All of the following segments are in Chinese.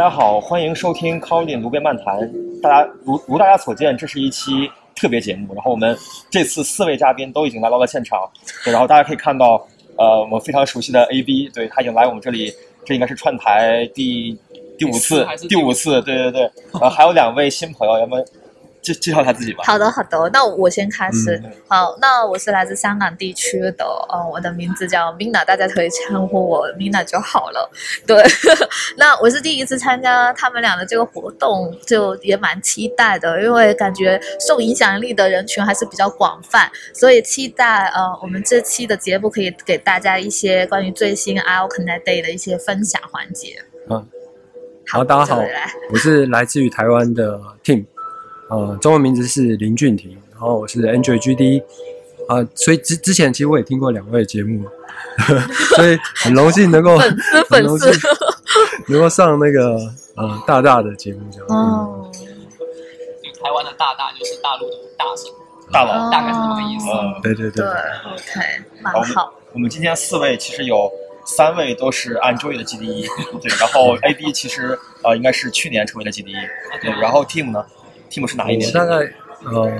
家好，欢迎收听 Colin 卢边漫谈。大家如如大家所见，这是一期特别节目。然后我们这次四位嘉宾都已经来到了现场，对，然后大家可以看到，呃，我们非常熟悉的 AB，对他已经来我们这里，这应该是串台第第五次，第五次，对对对。呃，还有两位新朋友，要么介介绍一下自己吧。好的，好的，那我先开始。好，那我是来自香港地区的，嗯，我的名字叫 Mina，大家可以称呼我 Mina 就好了。对，那我是第一次参加他们俩的这个活动，就也蛮期待的，因为感觉受影响力的人群还是比较广泛，所以期待呃，我们这期的节目可以给大家一些关于最新 i Connect Day 的一些分享环节。嗯，好，大家好，我是来自于台湾的 Tim。呃，中文名字是林俊廷，然后我是 Android GD，啊，所以之之前其实我也听过两位节目，所以很荣幸能够粉丝粉丝能够上那个呃大大的节目这样。哦，台湾的大大就是大陆的大神，大佬大概是这个意思。对对对。对，OK，蛮好。我们今天四位其实有三位都是 Android 的 GD，对，然后 AB 其实呃应该是去年成为的 GD，对，然后 Team 呢？Tim 是哪一年？大概呃，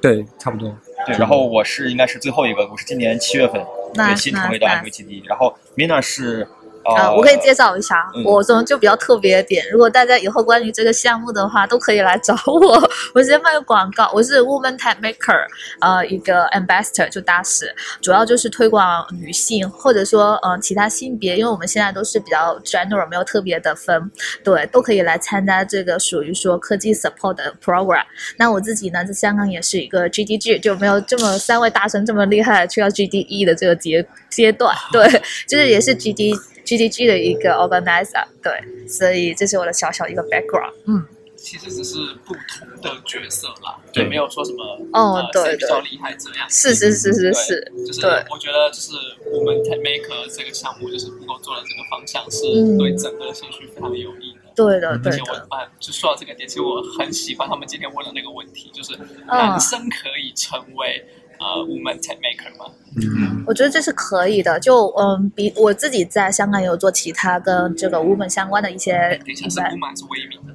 对，差不多。对，然后我是应该是最后一个，我是今年七月份对新成为的 M V G D，然后 Mina 是。啊，我可以介绍一下，我这种就比较特别点。如果大家以后关于这个项目的话，都可以来找我。我先卖个广告，我是 Woman Tech Maker，呃，一个 Ambassador 就大使，主要就是推广女性或者说呃其他性别，因为我们现在都是比较 general，没有特别的分，对，都可以来参加这个属于说科技 support 的 program。那我自己呢，在香港也是一个 GDG，就没有这么三位大神这么厉害，去到 GDE 的这个阶阶段，对，就是也是 GD。GDG 的一个 organizer，对，所以这是我的小小一个 background。嗯，其实只是不同的角色啦，对，没有说什么哦，对，比较厉害这样。是是是是是，就是我觉得就是我们 Tech Maker 这个项目，就是不够做的这个方向，是对整个社区非常有益的。对的，对的。而且我啊，就说到这个点，其实我很喜欢他们今天问的那个问题，就是男生可以成为。呃，woman tech maker 吗？嗯，我觉得这是可以的。就嗯，比我自己在香港也有做其他跟这个 woman 相关的一些。等一下，是 woman 是微名的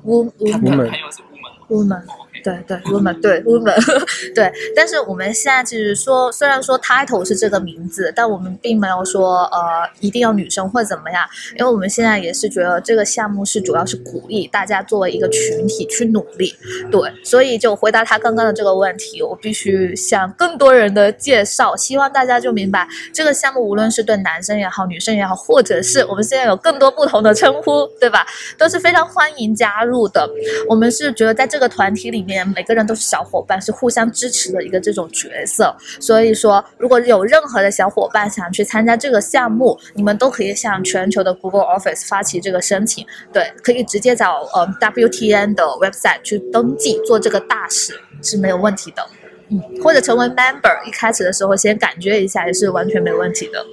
woman，woman。对对，woman 对 woman 对，但是我们现在就是说，虽然说 title 是这个名字，但我们并没有说呃一定要女生或怎么样，因为我们现在也是觉得这个项目是主要是鼓励大家作为一个群体去努力，对，所以就回答他刚刚的这个问题，我必须向更多人的介绍，希望大家就明白这个项目无论是对男生也好，女生也好，或者是我们现在有更多不同的称呼，对吧？都是非常欢迎加入的。我们是觉得在这个团体里面。每个人都是小伙伴，是互相支持的一个这种角色。所以说，如果有任何的小伙伴想去参加这个项目，你们都可以向全球的 Google Office 发起这个申请。对，可以直接找呃 WTN 的 website 去登记做这个大使是没有问题的。嗯，或者成为 member，一开始的时候先感觉一下也是完全没问题的。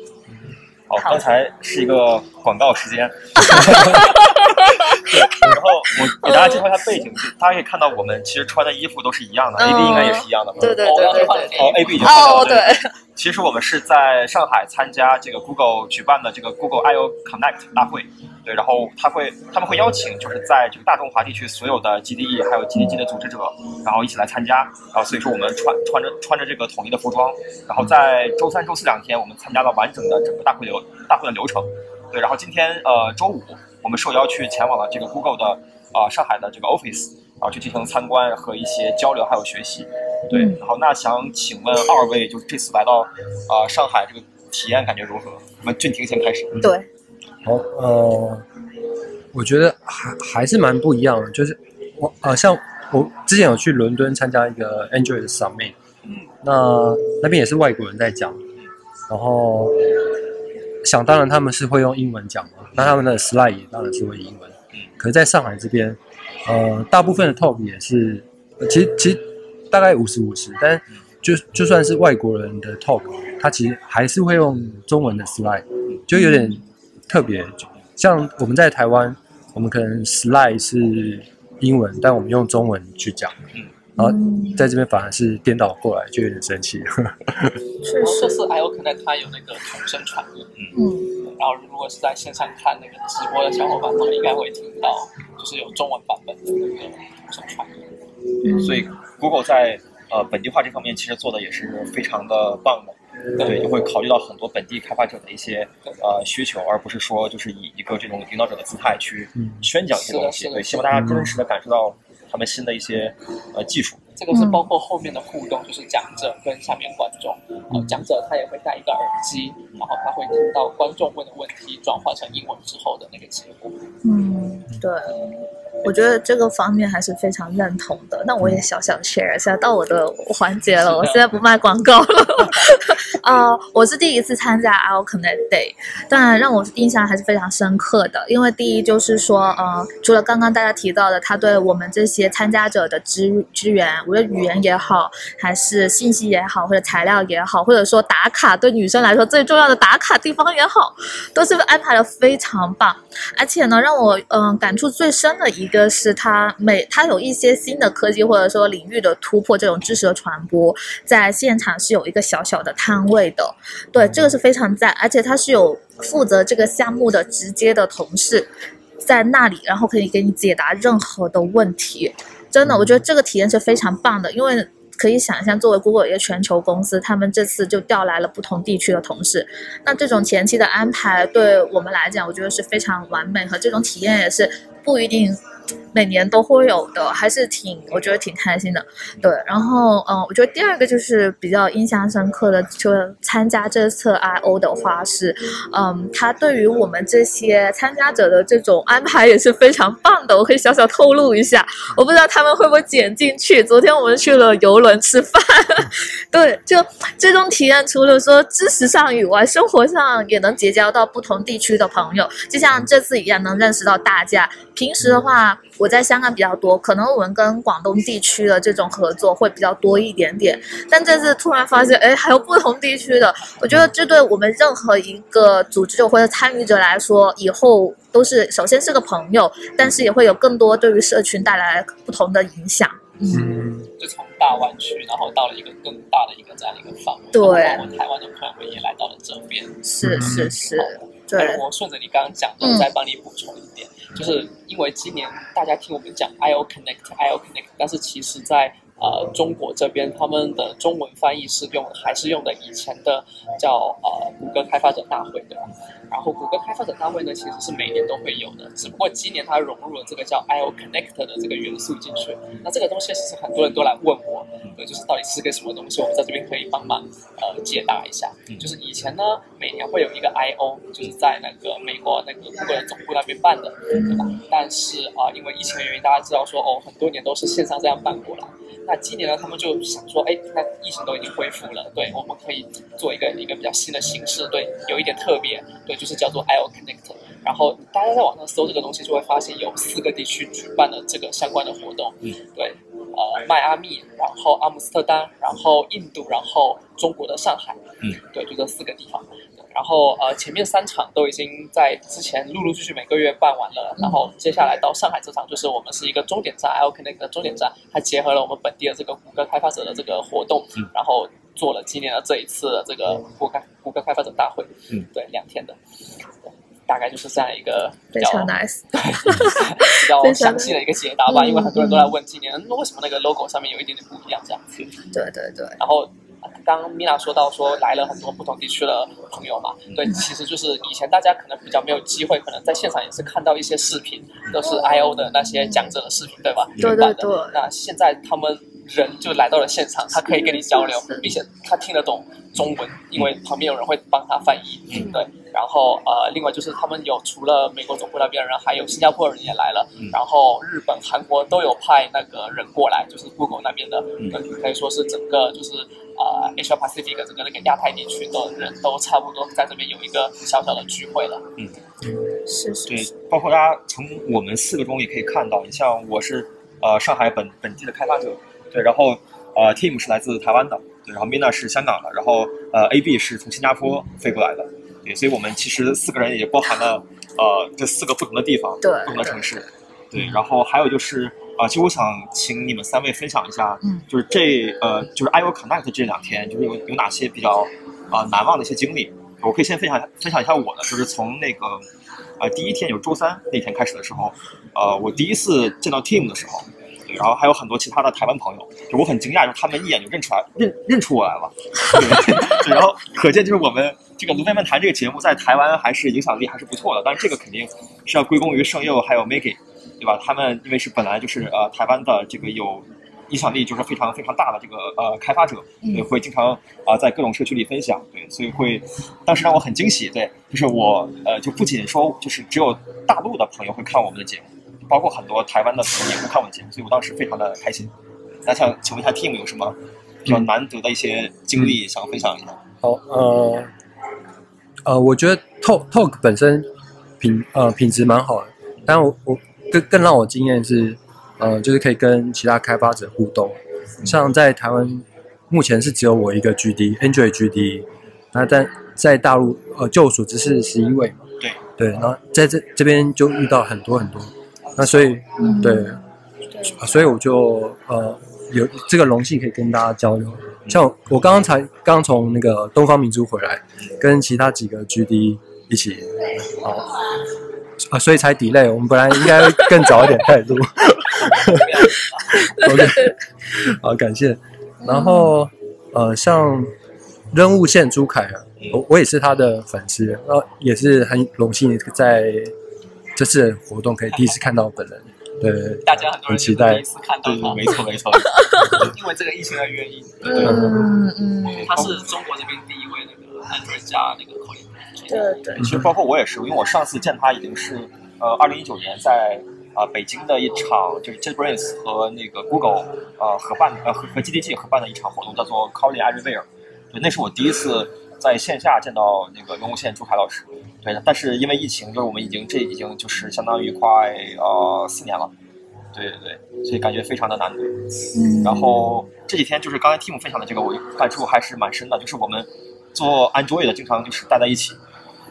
好，刚才是一个广告时间。对然后我给大家介绍一下背景，大家可以看到我们其实穿的衣服都是一样的，A B 应该也是一样的。对对对对对。哦，A B 就哦对。其实我们是在上海参加这个 Google 举办的这个 Google I O Connect 大会，对，然后他会他们会邀请就是在这个大中华地区所有的 G D E 还有 G D G 的组织者，然后一起来参加，然后所以说我们穿穿着穿着这个统一的服装，然后在周三、周四两天我们参加了完整的整个大会流大会的流程，对，然后今天呃周五。我们受邀去前往了这个 Google 的啊上海的这个 office，然后去进行参观和一些交流还有学习。对，然后那想请问二位，就是这次来到啊上海这个体验感觉如何？我们俊廷先开始。对，好，呃，我觉得还还是蛮不一样的，就是我呃像我之前有去伦敦参加一个 Android Summit，嗯，那那边也是外国人在讲，然后。想当然，他们是会用英文讲嘛，那他们的 slide 也当然是会英文。可是在上海这边，呃，大部分的 talk 也是，其实其实大概五十五十，但就就算是外国人的 talk，他其实还是会用中文的 slide，就有点特别。像我们在台湾，我们可能 slide 是英文，但我们用中文去讲。然后在这边反而是颠倒过来，就有点生气。是，这次 I O Connect 它有那个同声传译，嗯，然后如果是在线上看那个直播的小伙伴，他们应该会听到，就是有中文版本的那个同声传。嗯，所以 Google 在呃本地化这方面其实做的也是非常的棒的。对，就会考虑到很多本地开发者的一些呃需求，而不是说就是以一个这种领导者的姿态去宣讲一些东西。对，希望大家真实的感受到他们新的一些呃技术。这个是包括后面的互动，就是讲者跟下面观众。呃，讲者他也会戴一个耳机，然后他会听到观众问的问题转化成英文之后的那个结果。嗯，对。我觉得这个方面还是非常认同的。那我也小小 share 一下，到我的环节了。我现在不卖广告了。啊，我是第一次参加 Our Connect Day，但让我印象还是非常深刻的。因为第一就是说，呃，除了刚刚大家提到的，他对我们这些参加者的支支援，无论语言也好，还是信息也好，或者材料也好，或者说打卡，对女生来说最重要的打卡地方也好，都是安排的非常棒。而且呢，让我嗯感触最深的一。一个是它每它有一些新的科技或者说领域的突破，这种知识的传播，在现场是有一个小小的摊位的，对，这个是非常赞，而且它是有负责这个项目的直接的同事在那里，然后可以给你解答任何的问题，真的，我觉得这个体验是非常棒的，因为可以想象，作为 Google 一个全球公司，他们这次就调来了不同地区的同事，那这种前期的安排对我们来讲，我觉得是非常完美，和这种体验也是不一定。每年都会有的，还是挺，我觉得挺开心的。对，然后，嗯，我觉得第二个就是比较印象深刻的，就参加这次 I O 的话是，嗯，他对于我们这些参加者的这种安排也是非常棒的。我可以小小透露一下，我不知道他们会不会剪进去。昨天我们去了游轮吃饭，对，就这种体验，除了说知识上以外，生活上也能结交到不同地区的朋友，就像这次一样，能认识到大家。平时的话。我在香港比较多，可能我们跟广东地区的这种合作会比较多一点点。但这次突然发现，哎，还有不同地区的，我觉得这对我们任何一个组织者或者参与者来说，以后都是首先是个朋友，但是也会有更多对于社群带来不同的影响。嗯，就从大湾区，然后到了一个更大的一个这样的一个范围。对，我们台湾的朋友也来到了这边。是是是，对。我顺着你刚刚讲的，再帮你补充一点。就是因为今年大家听我们讲 I O Connect I O Connect，但是其实在呃中国这边，他们的中文翻译是用还是用的以前的叫呃谷歌开发者大会对吧？然后谷歌开发者大会呢，其实是每年都会有的，只不过今年它融入了这个叫 I O Connect 的这个元素进去。那这个东西其实很多人都来问我，对，就是到底是个什么东西？我们在这边可以帮忙呃解答一下。就是以前呢，每年会有一个 I O，就是在那个美国那个谷歌的总部那边办的，对吧？但是啊，因为疫情的原因，大家知道说哦，很多年都是线上这样办过来。那今年呢，他们就想说，哎，那疫情都已经恢复了，对，我们可以做一个一个比较新的形式，对，有一点特别，对，就是叫做 IO Connect。然后大家在网上搜这个东西，就会发现有四个地区举办了这个相关的活动，嗯，对，呃，迈阿密，然后阿姆斯特丹，然后印度，然后中国的上海，嗯，对，就这四个地方。然后呃，前面三场都已经在之前陆陆续续每个月办完了，然后接下来到上海这场就是我们是一个终点站，L K 那个终点站，它结合了我们本地的这个谷歌开发者的这个活动，然后做了今年的这一次的这个谷歌谷歌开发者大会，嗯，对，两天的，大概就是这样一个比较 nice，对，比较 详细的一个解答吧，因为很多人都在问今年为什么那个 logo 上面有一点点不一样这样子，对对对，然后。刚米娜说到说来了很多不同地区的朋友嘛，对，其实就是以前大家可能比较没有机会，可能在现场也是看到一些视频，都是 I O 的那些讲者的视频，对吧？对对对。那现在他们人就来到了现场，他可以跟你交流，并且他听得懂中文，因为旁边有人会帮他翻译，对。然后呃，另外就是他们有除了美国总部那边的人，还有新加坡人也来了，然后日本、韩国都有派那个人过来，就是 Google 那边的，可以说是整个就是。呃，Asia Pacific 整个那个亚太地区的人都差不多在这边有一个小小的聚会了。嗯，是是。对，包括大家从我们四个中也可以看到，你像我是呃上海本本地的开发者，对，然后呃 Team 是来自台湾的，对，然后 Mina 是香港的，然后呃 AB 是从新加坡飞过来的，对，所以我们其实四个人也包含了呃这四个不同的地方，对，不同的城市，对，然后还有就是。啊，其实我想请你们三位分享一下，嗯，就是这呃，就是 I O Connect 这两天，就是有有哪些比较啊难忘的一些经历，我可以先分享分享一下我的，就是从那个呃第一天，有周三那天开始的时候，呃，我第一次见到 Team 的时候，对，然后还有很多其他的台湾朋友，就我很惊讶，就他们一眼就认出来，认认出我来了，对，对然后可见就是我们这个卢贝漫谈这个节目在台湾还是影响力还是不错的，但是这个肯定是要归功于圣佑还有 Maggie，对吧？他们因为是本来就是呃台湾的这个有。影响力就是非常非常大的这个呃开发者，对，会经常啊在各种社区里分享，对，所以会当时让我很惊喜，对，就是我呃就不仅说就是只有大陆的朋友会看我们的节目，包括很多台湾的朋友也会看我们节目，所以我当时非常的开心。那想请问一下 Team 有什么比较难得的一些经历想分享一下？好，呃呃，我觉得 Talk Talk 本身品呃品质蛮好的，但我我更更让我惊艳是。呃，就是可以跟其他开发者互动，像在台湾目前是只有我一个 GD，Android GD，那在在大陆呃，就我所知是十一位嘛，对。对，然后在这这边就遇到很多很多，那所以对，所以我就呃有这个荣幸可以跟大家交流，像我刚刚才刚从那个东方明珠回来，跟其他几个 GD 一起，好。啊，所以才 delay。我们本来应该更早一点开始录。OK，好，感谢。然后呃，像任务线朱凯啊，我我也是他的粉丝，然后也是很荣幸在这次活动可以第一次看到本人。对，大家很多人期待第一次看到他，没错没错。因为这个疫情的原因，嗯嗯，他是中国这边第一位那个 Android 加那个口音。对对，其实包括我也是，因为我上次见他已经是呃二零一九年在啊北京的一场就是 JetBrains 和那个 Google 呃合办呃和和 GDG 合办的一场活动，叫做 Calling Everywhere。对，那是我第一次在线下见到那个用户线朱凯老师。对，但是因为疫情，就是我们已经这已经就是相当于快呃四年了。对对对，所以感觉非常的难得。嗯。然后这几天就是刚才 Tim 分享的这个，我感触还是蛮深的，就是我们做 Android 的经常就是待在一起。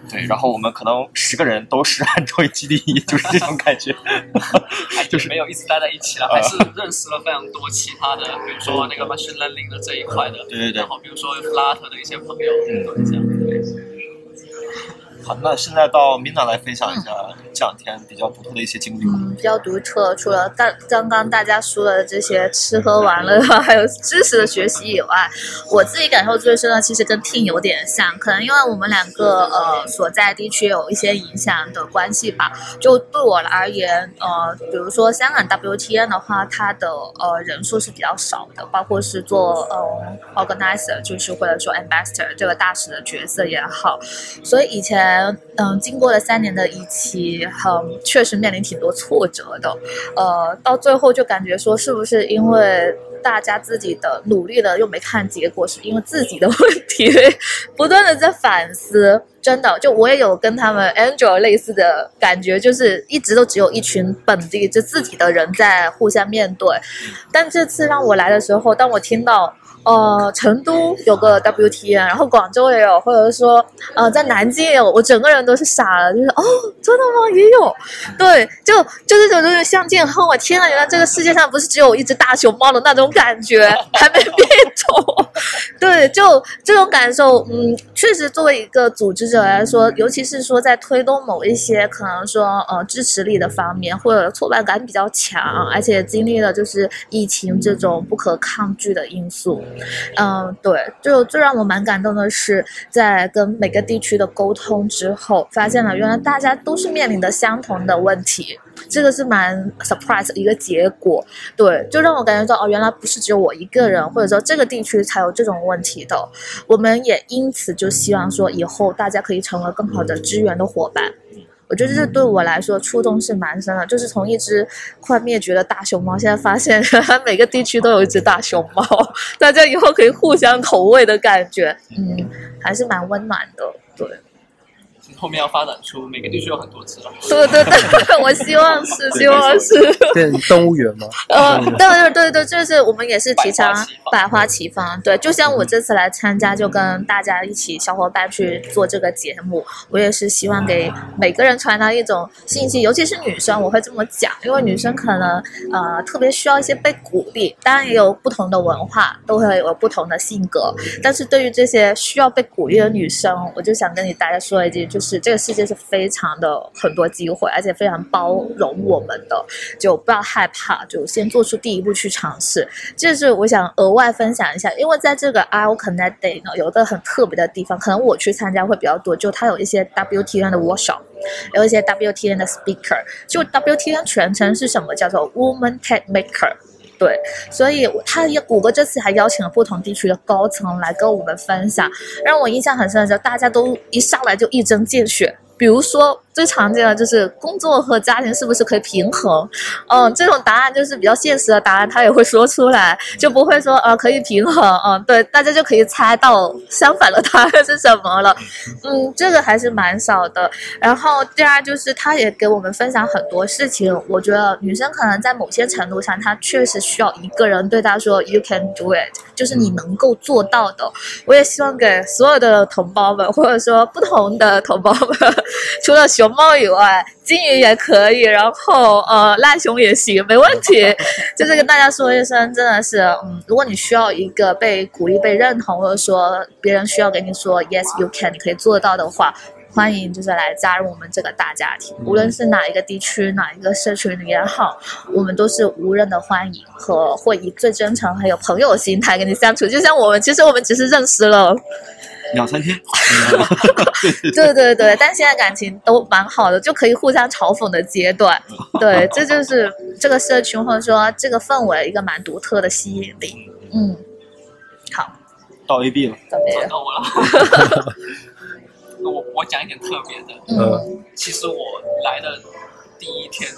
对，然后我们可能十个人都是按照基地，就是这种感觉，就是没有一直待在一起了，还是认识了非常多其他的，比如说那个 machine learning 的这一块的，对对对，然后比如说 Flutter 的一些朋友，嗯，这样。好，那现在到 Mina 来分享一下这两天比较独特的一些经历。嗯，比较独特，除了刚刚刚大家说的这些吃喝玩乐，还有知识的学习以外，我自己感受最深的，其实跟 Team 有点像，可能因为我们两个呃所在地区有一些影响的关系吧。就对我而言，呃，比如说香港 WTN 的话，它的呃人数是比较少的，包括是做呃 organizer，就是或者说 ambassador 这个大使的角色也好，所以以前。嗯，经过了三年的一期，嗯，确实面临挺多挫折的，呃，到最后就感觉说，是不是因为大家自己的努力了又没看结果，是因为自己的问题，不断的在反思。真的，就我也有跟他们 Angel 类似的感觉，就是一直都只有一群本地就自己的人在互相面对，但这次让我来的时候，当我听到。呃，成都有个 WTN，然后广州也有，或者说呃，在南京也有，我整个人都是傻了，就是哦，真的吗？也有，对，就就这种相见恨，晚。天呐，原来这个世界上不是只有一只大熊猫的那种感觉，还没变种，对，就这种感受，嗯，确实作为一个组织者来说，尤其是说在推动某一些可能说呃支持力的方面，或者挫败感比较强，而且经历了就是疫情这种不可抗拒的因素。嗯，对，就最让我蛮感动的是，在跟每个地区的沟通之后，发现了原来大家都是面临的相同的问题，这个是蛮 surprise 的一个结果。对，就让我感觉到哦，原来不是只有我一个人，或者说这个地区才有这种问题的。我们也因此就希望说，以后大家可以成为更好的支援的伙伴。我觉得这对我来说触动是蛮深的，就是从一只快灭绝的大熊猫，现在发现 每个地区都有一只大熊猫，大家以后可以互相投喂的感觉，嗯，还是蛮温暖的，对。挺后面要发展出每个地区有很多只了。对对对，我希望是，希望是。变动物园吗？呃，对对对对，就是我们也是提倡百百花齐放。对，就像我这次来参加，就跟大家一起小伙伴去做这个节目，我也是希望给每个人传达一种信息，尤其是女生，我会这么讲，因为女生可能呃特别需要一些被鼓励。当然也有不同的文化，都会有不同的性格，但是对于这些需要被鼓励的女生，我就想跟你大家说一句，就是这个世界是非常的很多机会，而且非常包容我们的，就不要害怕，就先做出第一步去尝试。这是我想额外分享一下，因为在这个 IO Connect Day 呢，有一个很特别的地方，可能我去参加会比较多，就它有一些 WTN 的 workshop，有一些 WTN 的 speaker，就 WTN 全称是什么？叫做 Woman Tech Maker。对，所以他也谷歌这次还邀请了不同地区的高层来跟我们分享，让我印象很深的是，大家都一上来就一针见血。比如说最常见的就是工作和家庭是不是可以平衡？嗯，这种答案就是比较现实的答案，他也会说出来，就不会说呃可以平衡。嗯，对，大家就可以猜到相反的答案是什么了。嗯，这个还是蛮少的。然后第二就是他也给我们分享很多事情，我觉得女生可能在某些程度上，她确实需要一个人对她说 “You can do it”，就是你能够做到的。我也希望给所有的同胞们，或者说不同的同胞们。除了熊猫以外，金鱼也可以，然后呃，赖熊也行，没问题。就是跟大家说一声，真的是，嗯，如果你需要一个被鼓励、被认同，或者说别人需要给你说 “Yes, you can”，你可以做到的话，欢迎就是来加入我们这个大家庭。无论是哪一个地区、哪一个社群也好，我们都是无人的欢迎和会以最真诚还有朋友心态跟你相处。就像我们，其实我们只是认识了。两三天，对对对，但现在感情都蛮好的，就可以互相嘲讽的阶段。对，这就是这个社群或者说这个氛围一个蛮独特的吸引力。嗯，好，到 A B 了，到到我了。我我讲一点特别的，嗯。其实我来的第一天，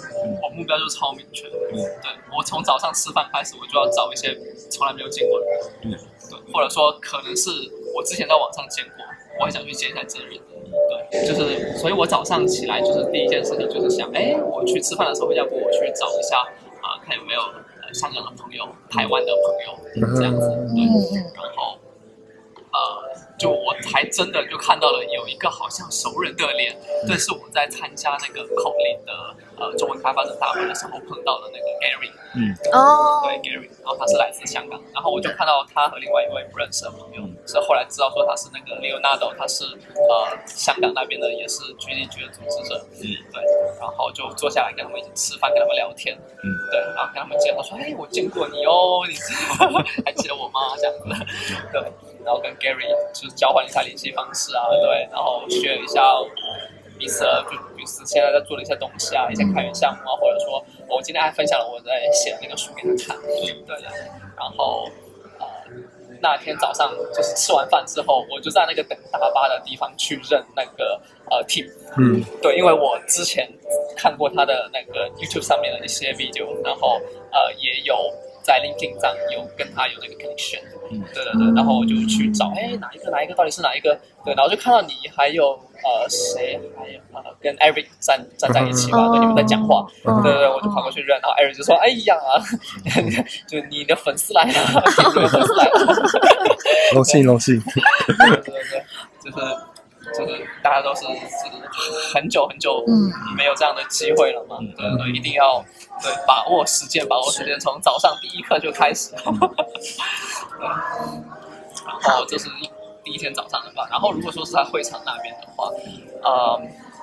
我目标就超明确。嗯。对我从早上吃饭开始，我就要找一些从来没有见过的人，嗯对，或者说可能是我之前在网上见过，我很想去见一下真人。对，就是，所以我早上起来就是第一件事情就是想，哎，我去吃饭的时候，要不我去找一下啊、看有没有呃香港的朋友、台湾的朋友这样子，对，然后呃，就我还真的就看到了有一个好像熟人的脸，这是我在参加那个口令的呃中文开发者大会的时候碰到的那个 Gary，嗯，哦，对 Gary，然后他是来自香港，然后我就看到他和另外一位不认识的朋友，是后来知道说他是那个 Leonardo，他是呃香港那边的也是 GDG 的组织者，嗯，对，然后就坐下来跟他们一起吃饭，跟他们聊天，嗯，对，然后跟他们介绍说，哎，我见过你哦，你 还记得我吗？这样子，对，然后跟 Gary 就是交换一下联系方式啊，对，然后 share 一下彼此彼此现在在做的一些东西啊，一些开源项目啊，或者说我今天还分享了我在写的那个书给他看，对，然后呃那天早上就是吃完饭之后，我就在那个等大巴的地方去认那个呃 Tim，嗯。对，因为我之前看过他的那个 YouTube 上面的一些 video，然后呃也有在 LinkedIn 上有跟他有那个 connection，嗯。对对对，然后我就去找，哎哪一个哪一个到底是哪一个？对，然后就看到你还有呃谁还有呃跟 Eric 站站在一起嘛，对，你们在讲话，嗯对对对，我就跑过去认，然后 Eric 就说，哎呀，就你的粉丝来了，你的粉丝来了。荣幸荣幸，对对对，就是就是大家都是是很久很久嗯。没有这样的机会了嘛，对对对，一定要对把握时间，把握时间，从早上第一课就开始。对，然后这是一第一天早上的吧，然后如果说是在会场那边的话，呃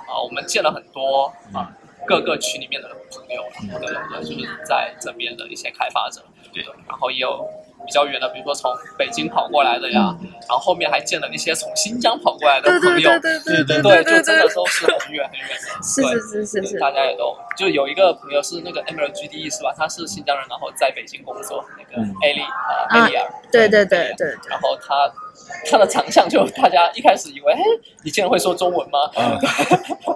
呃，我们见了很多啊、各个区里面的朋友，对对对，就是在这边的一些开发者，对然后也有比较远的，比如说从北京跑过来的呀，然后后面还见了那些从新疆跑过来的朋友，对对对对，对就真的都是很远很远的，是对是是是是，大家也都就有一个朋友是那个 Emerald GDE 是吧？他是新疆人，然后在北京工作，那个嗯。Ali 啊啊。Alia，对对对。对对。然后他他的长相就大家一开始以为，哎，你竟然会说中文吗？啊，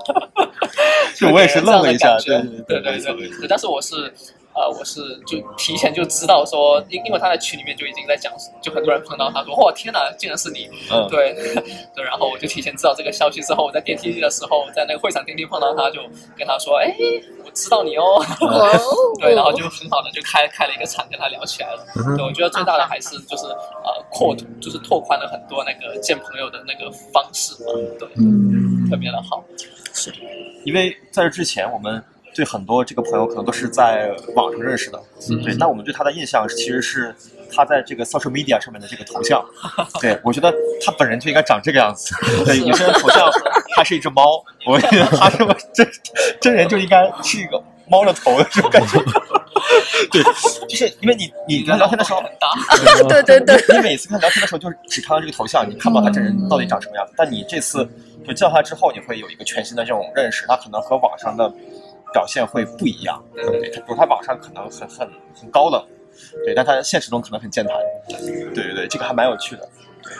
就我也是愣了一下，对对对对，但是我是呃，我是就提前就知道说，因因为他在群里面就已经在讲，就很多人碰到他说，哇天哪，竟然是你，嗯，对 对，然后我就提前知道这个消息之后，我在电梯的时候，在那个会场电梯碰到他，就跟他说，哎，我知道你哦，哦。对，然后就很好的就开开了一个场跟他聊起来了。对，我觉得最大的还是就是呃扩就是拓宽了很多那个见朋友的那个方式嘛，对，嗯。特别的好。是。因为在这之前，我们对很多这个朋友可能都是在网上认识的，对，那我们对他的印象其实是他在这个 social media 上面的这个头像，对我觉得他本人就应该长这个样子，对，有些人头像他是一只猫，我觉得他是真真人就应该是一个猫的头的这种感觉，对，就是因为你你跟他聊天的时候对对对，你每次跟他聊天的时候，就是只看到这个头像，你看不到他真人到底长什么样。但你这次就见到他之后，你会有一个全新的这种认识，他可能和网上的表现会不一样。对，他比如他网上可能很很很高冷，对，但他现实中可能很健谈。对对对，这个还蛮有趣的。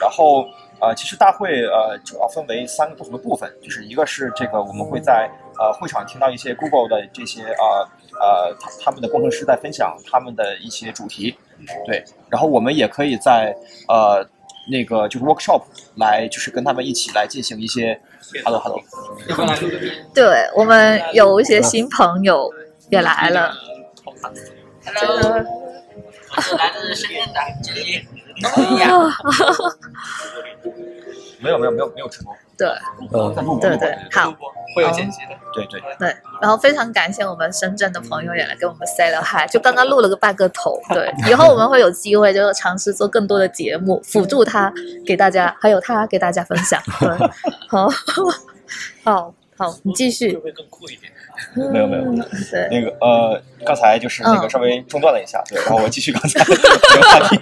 然后呃，其实大会呃主要分为三个不同的部分，就是一个是这个我们会在呃会场听到一些 Google 的这些呃呃他他们的工程师在分享他们的一些主题，对，然后我们也可以在呃那个就是 workshop 来就是跟他们一起来进行一些 hello hello？对我们有一些新朋友也来了。Hello，我是来自深圳的 没有没有没有没有直播，对嗯对对，好。会有剪辑的。对对对，然后非常感谢我们深圳的朋友也来给我们 say 了 hi，就刚刚录了个半个头。对，以后我们会有机会就是尝试做更多的节目，辅助他给大家，还有他给大家分享。对，好，好，好，你继续。会更酷一点。没有没有那个呃刚才就是那个嗯稍微中断了一下，对，然后我继续刚才 这个话题。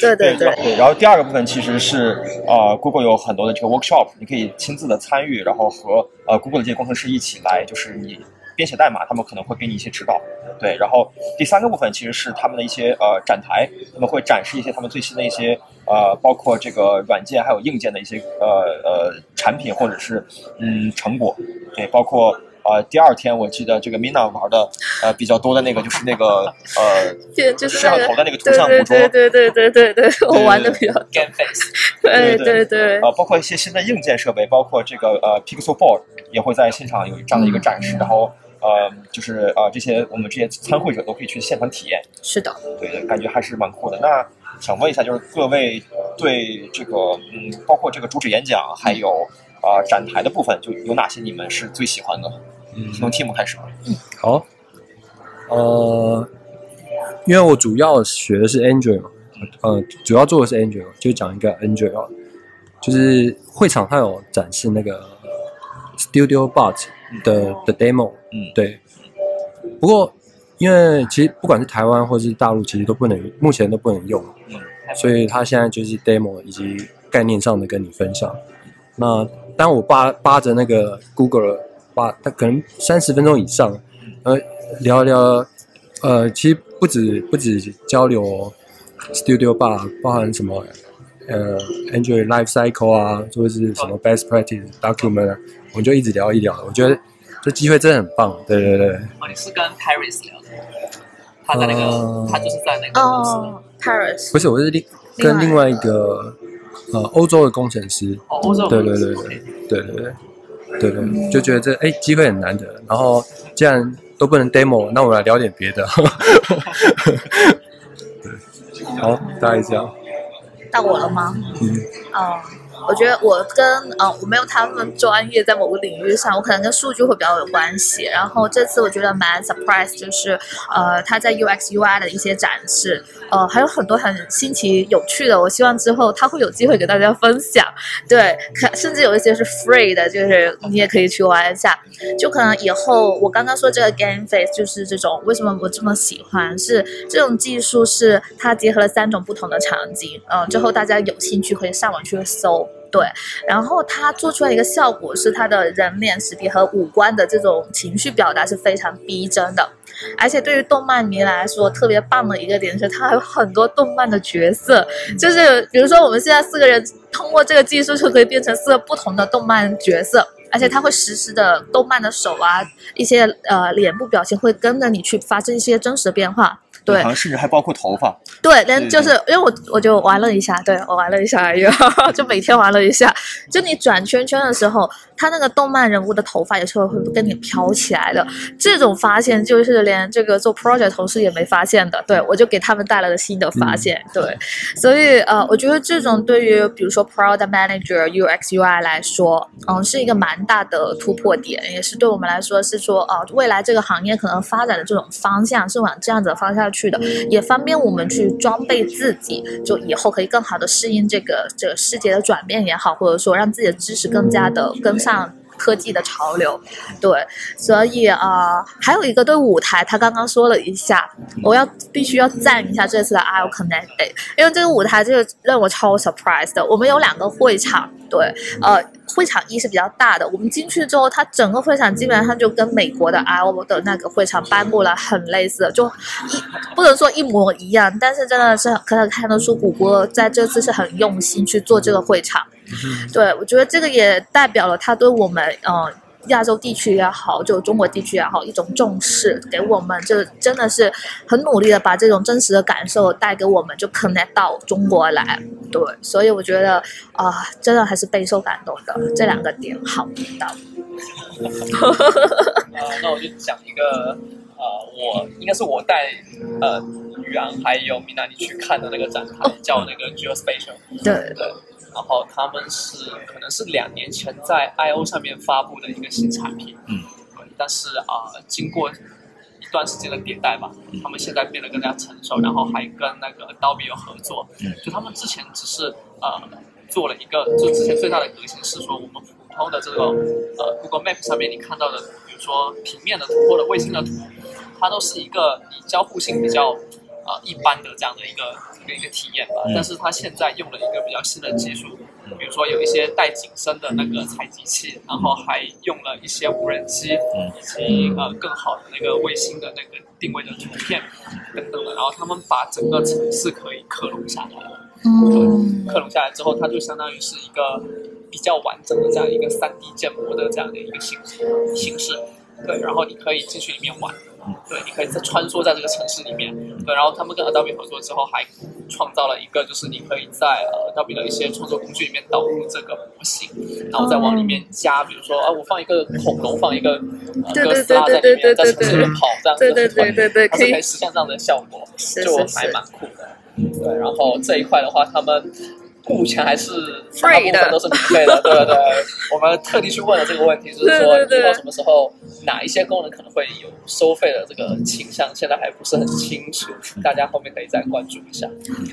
对对对然后然后第二个部分其实是呃，Google 有很多的这个 workshop，你可以亲自的参与，然后和呃 Google 的这些工程师一起来，就是你编写代码，他们可能会给你一些指导。对，然后第三个部分其实是他们的一些呃展台，他们会展示一些他们最新的一些呃，包括这个软件还有硬件的一些呃呃产品或者是嗯成果。对，包括呃第二天我记得这个 Mina 玩的呃比较多的那个就是那个呃 摄像头的那个图像捕捉。对对对对对对，我玩的比较 Game Face，对对对对呃，包括一些新的硬件设备，包括这个呃 Pixel Board 也会在现场有这样的一个展示，然后呃就是呃这些我们这些参会者都可以去现场体验，是的。对对，感觉还是蛮酷的。那想问一下，就是各位对这个嗯，包括这个主旨演讲，还有啊、呃展台的部分，就有哪些你们是最喜欢的？嗯从 Team 开始吧。嗯好，呃，因为我主要学的是 Android 嘛，呃，主要做的是 Android，嘛就讲一个 Android 啊，就是会场它有展示那个 Studio Bot 的的 demo，嗯对。不过，因为其实不管是台湾或是大陆，其实都不能，目前都不能用，所以他现在就是 demo 以及概念上的跟你分享。那当我扒扒着那个 Google 扒，它可能三十分钟以上，呃，聊一聊，呃，其实不止不止交流 Studio Bar，包含什么呃 Android Life Cycle 啊，或者是什么 Best Practice Document，啊我们就一直聊一聊。我觉得这机会真的很棒，对对对。哦，你是跟 Paris 聊的？他在那个，呃他就是在那个公司。哦，Paris 不是，我是另跟另外一个呃欧洲的工程师，哦，欧洲对对对对对对对对对，就觉得这哎机会很难得，然后既然都不能 demo，那我们来聊点别的。对，好，大家这样。到我了吗？嗯，哦，我觉得我跟呃我没有他们专业，在某个领域上，我可能跟数据会比较有关系。然后这次我觉得蛮 surprise，就是呃他在 UX UI 的一些展示，呃还有很多很新奇有趣的。我希望之后他会有机会给大家分享。对，可甚至有一些是 free 的，就是你也可以去玩一下。就可能以后我刚刚说这个 game face 就是这种，为什么我这么喜欢？是这种技术是它结合了三种不同的场景，嗯、之后大家有兴趣可以上网去搜。对，然后他做出来一个效果是他的人脸识别和五官的这种情绪表达是非常逼真的，而且对于动漫迷来说特别棒的一个点是它还有很多动漫的角色，就是比如说我们现在四个人通过这个技术就可以变成四个不同的动漫角色。而且他会实时的动漫的手啊，一些呃脸部表情会跟着你去发生一些真实的变化。对好像甚至还包括头发。对，连就是因为我我就玩了一下，对我玩了一下而已，就每天玩了一下。就你转圈圈的时候，他那个动漫人物的头发有时候会跟你飘起来的，这种发现就是连这个做 project 同事也没发现的。对我就给他们带来了新的发现。对，所以呃，我觉得这种对于比如说 product manager、UX、UI 来说，嗯，是一个蛮大的突破点，也是对我们来说是说，呃，未来这个行业可能发展的这种方向是往这样子的方向去的，也方便我们去装备自己，就以后可以更好的适应这个这个世界的转变也好，或者说让自己的知识更加的跟上。科技的潮流，对，所以啊、还有一个对舞台，他刚刚说了一下，我要必须要赞一下这次的 IO Connect Day，因为这个舞台这个让我超 surprise 的。我们有两个会场，对，呃，会场一是比较大的，我们进去之后，它整个会场基本上就跟美国的 IO 的那个会场颁布了很类似，就一不能说一模一样，但是真的是可以看得出谷歌在这次是很用心去做这个会场。对，我觉得这个也代表了他对我们呃亚洲地区也好，就中国地区也好一种重视，给我们就真的是很努力的把这种真实的感受带给我们，就 connect 到中国来。对，所以我觉得啊、真的还是备受感动的，这两个点好到。呃，那我就讲一个呃，我应该是我带呃宇昂还有米娜你去看的那个展台，叫那个 Geospatial。对，对，然后他们是可能是两年前在 I O 上面发布的一个新产品，嗯。对，但是啊、经过一段时间的迭代吧，他们现在变得更加成熟，然后还跟那个 Adobe 有合作，嗯。就他们之前只是呃做了一个，就之前最大的革新是说我们普通的这个呃 Google Map 上面你看到的，比如说平面的图或者卫星的图，它都是一个以交互性比较呃一般的这样的一个一个一个体验吧。嗯。但是它现在用了一个比较新的技术，比如说有一些带景深的那个采集器，然后还用了一些无人机嗯。以及呃更好的那个卫星的那个定位的图片等等。的，然后他们把整个城市可以克隆下来了。嗯，克隆下来之后，它就相当于是一个比较完整的这样一个三 D 建模的这样的一个形形式。对，然后你可以进去里面玩，对，你可以在穿梭在这个城市里面，对，然后他们跟 Adobe 合作之后，还创造了一个，就是你可以在呃 Adobe 的一些创作工具里面导入这个模型，然后再往里面加，比如说啊，我放一个恐龙，放一个呃哥斯拉在里面，在城市里面跑这样子，对对对对对，可以它是可以实现这样的效果，就还蛮酷的。对，然后这一块的话，他们目前还是大部分都是免费的，对对对。我们特地去问了这个问题，就是说以后什么时候哪一些功能可能会有收费的这个倾向，现在还不是很清楚，大家后面可以再关注一下。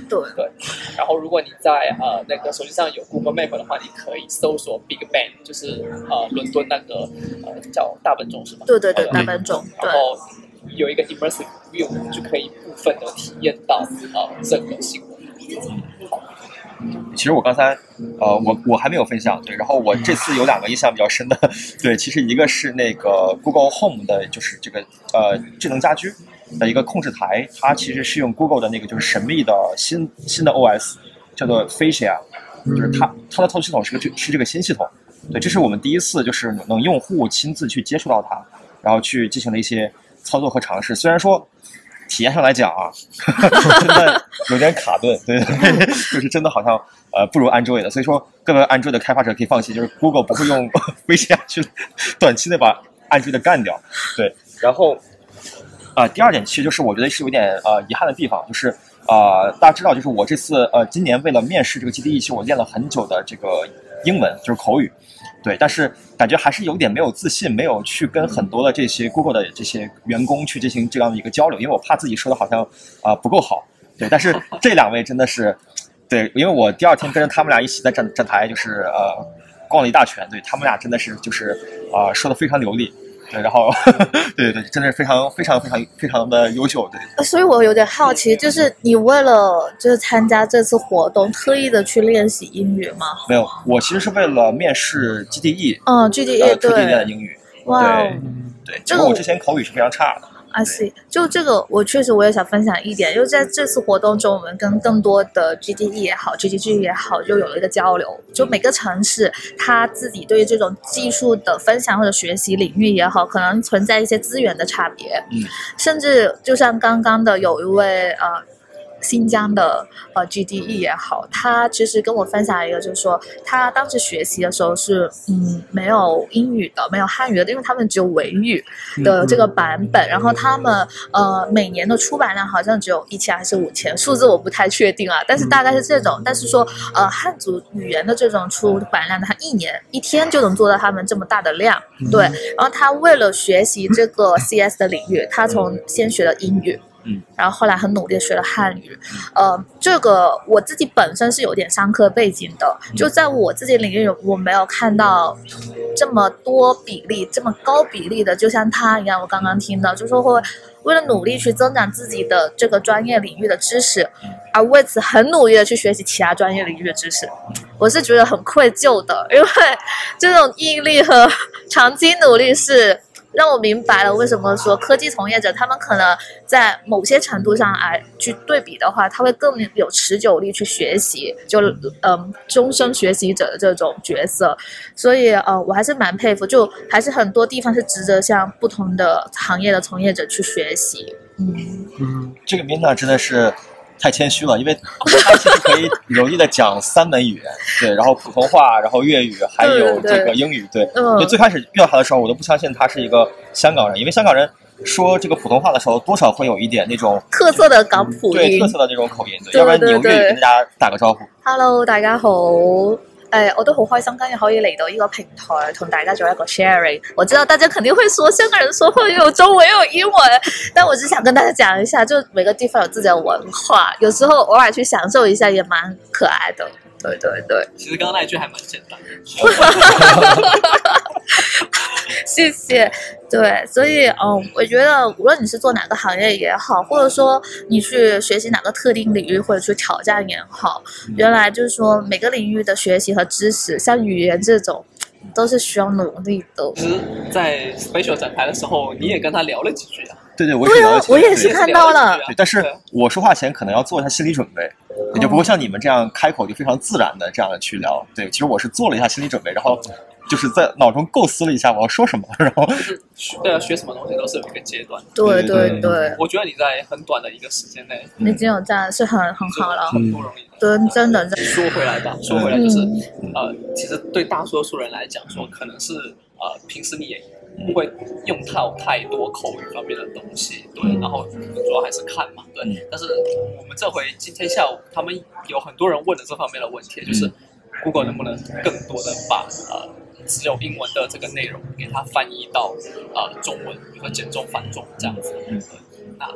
对对，然后如果你在呃那个手机上有 Google Map 的话，你可以搜索 Big Bang，就是呃伦敦那个呃叫大本钟是吗？对对对，呃大本钟，然。后有一个 immersive view，就可以部分的体验到呃整个新闻。其实我刚才，呃，我我还没有分享，对，然后我这次有两个印象比较深的，对，其实一个是那个 Google Home 的，就是这个呃智能家居的一个控制台，它其实是用 Google 的那个就是神秘的新新的 OS，叫做 Fascia，就是它它的操作系统是个这是这个新系统，对，这是我们第一次就是能用户亲自去接触到它，然后去进行了一些操作和尝试，虽然说。体验上来讲啊，真的有点卡顿，对，就是真的好像呃不如 Android 的，所以说各位 Android 的开发者可以放心，就是 Google 不会用 微信去短期内把 Android 干掉，对，然后啊、第二点其实就是我觉得是有点呃遗憾的地方，就是呃大家知道，就是我这次呃今年为了面试这个 GDE，其实我练了很久的这个英文，就是口语，对，但是感觉还是有点没有自信，没有去跟很多的这些 Google 的这些员工去进行这样的一个交流，因为我怕自己说的好像啊、不够好，对，但是 这两位真的是，对，因为我第二天跟着他们俩一起在站站台，就是呃逛了一大圈，对他们俩真的是就是啊、说的非常流利。对，然后，对对对，真的是非常非常非常非常的优秀，对。呃所以我有点好奇，就是你为了就是参加这次活动，特意的去练习英语吗？没有，我其实是为了面试 GDE，嗯呃，，GDE 特地练的对，英语。哇哦，对，这个我结果我之前口语是非常差的。I see，就这个，我确实我也想分享一点，因为在这次活动中，我们跟更多的 GDE 也好，GDG 也好，就有了一个交流。就每个城市他自己对于这种技术的分享或者学习领域也好，可能存在一些资源的差别。嗯，甚至就像刚刚的有一位呃。新疆的呃 GDE 也好，他其实跟我分享一个，就是说他当时学习的时候是嗯没有英语的，没有汉语的，因为他们只有维语的这个版本，然后他们呃每年的出版量好像只有一千还是五千，数字我不太确定啊，但是大概是这种。但是说呃汉族语言的这种出版量，他一年一天就能做到他们这么大的量，对。然后他为了学习这个 CS 的领域，他从先学了英语。嗯，然后后来很努力地学了汉语，呃，这个我自己本身是有点商科背景的，就在我自己领域，我没有看到这么多比例、这么高比例的，就像他一样，我刚刚听到，就说会为了努力去增长自己的这个专业领域的知识，而为此很努力的去学习其他专业领域的知识，我是觉得很愧疚的，因为这种毅力和长期努力是。让我明白了为什么说科技从业者他们可能在某些程度上来去对比的话，他会更有持久力去学习，就嗯终身学习者的这种角色。所以呃，我还是蛮佩服，就还是很多地方是值得向不同的行业的从业者去学习。嗯嗯，这个 Mina 真的是。太谦虚了，因为他其实可以容易的讲三门语言，对，然后普通话，然后粤语，还有这个英语，对。嗯。就最开始遇到他的时候，我都不相信他是一个香港人，因为香港人说这个普通话的时候，多少会有一点那种特色的港普音，对，特色的那种口音，对。要不然你用粤语跟大家打个招呼。Hello，大家好。誒，我都好開心今日可以嚟到呢個平台，同大家做一個 sharing。我知道大家肯定會說香港人說話又有中文又有英文，但我只想跟大家講一下，就每個地方有自己的文化，有時候偶爾去享受一下也蠻可愛的。對對對，其實剛剛那一句還蠻簡單。謝謝。對，所以嗯，我觉得无论你是做哪个行业也好，或者说你去学习哪个特定领域或者去挑战也好，原来就是说每个领域的学习和知识，像语言这种，都是需要努力的。其实，在 special 展台的时候，你也跟他聊了几句啊？对对，我也聊了幾句。我也是看到了。对，但是我说话前可能要做一下心理准备，也就不会像你们这样开口就非常自然的这样的去聊。对，其实我是做了一下心理准备，然後。就是在脑中构思了一下我要说什么，然后就是对啊，学什么东西都是有一个阶段。对对对，我觉得你在很短的一个时间内，你已經有这样是很很好了，很不容易。对，真的。说回来吧，说回来就是，呃，其实对大多数人来讲，说可能是呃，平时你也不会用到太多口语方面的东西，对，然后主要还是看嘛，对。但是我们这回今天下午，他们有很多人问了这方面的问题，就是 Google 能不能更多的把呃。只有英文的这个内容，给它翻译到呃中文，比如说简中繁中这样子。嗯，那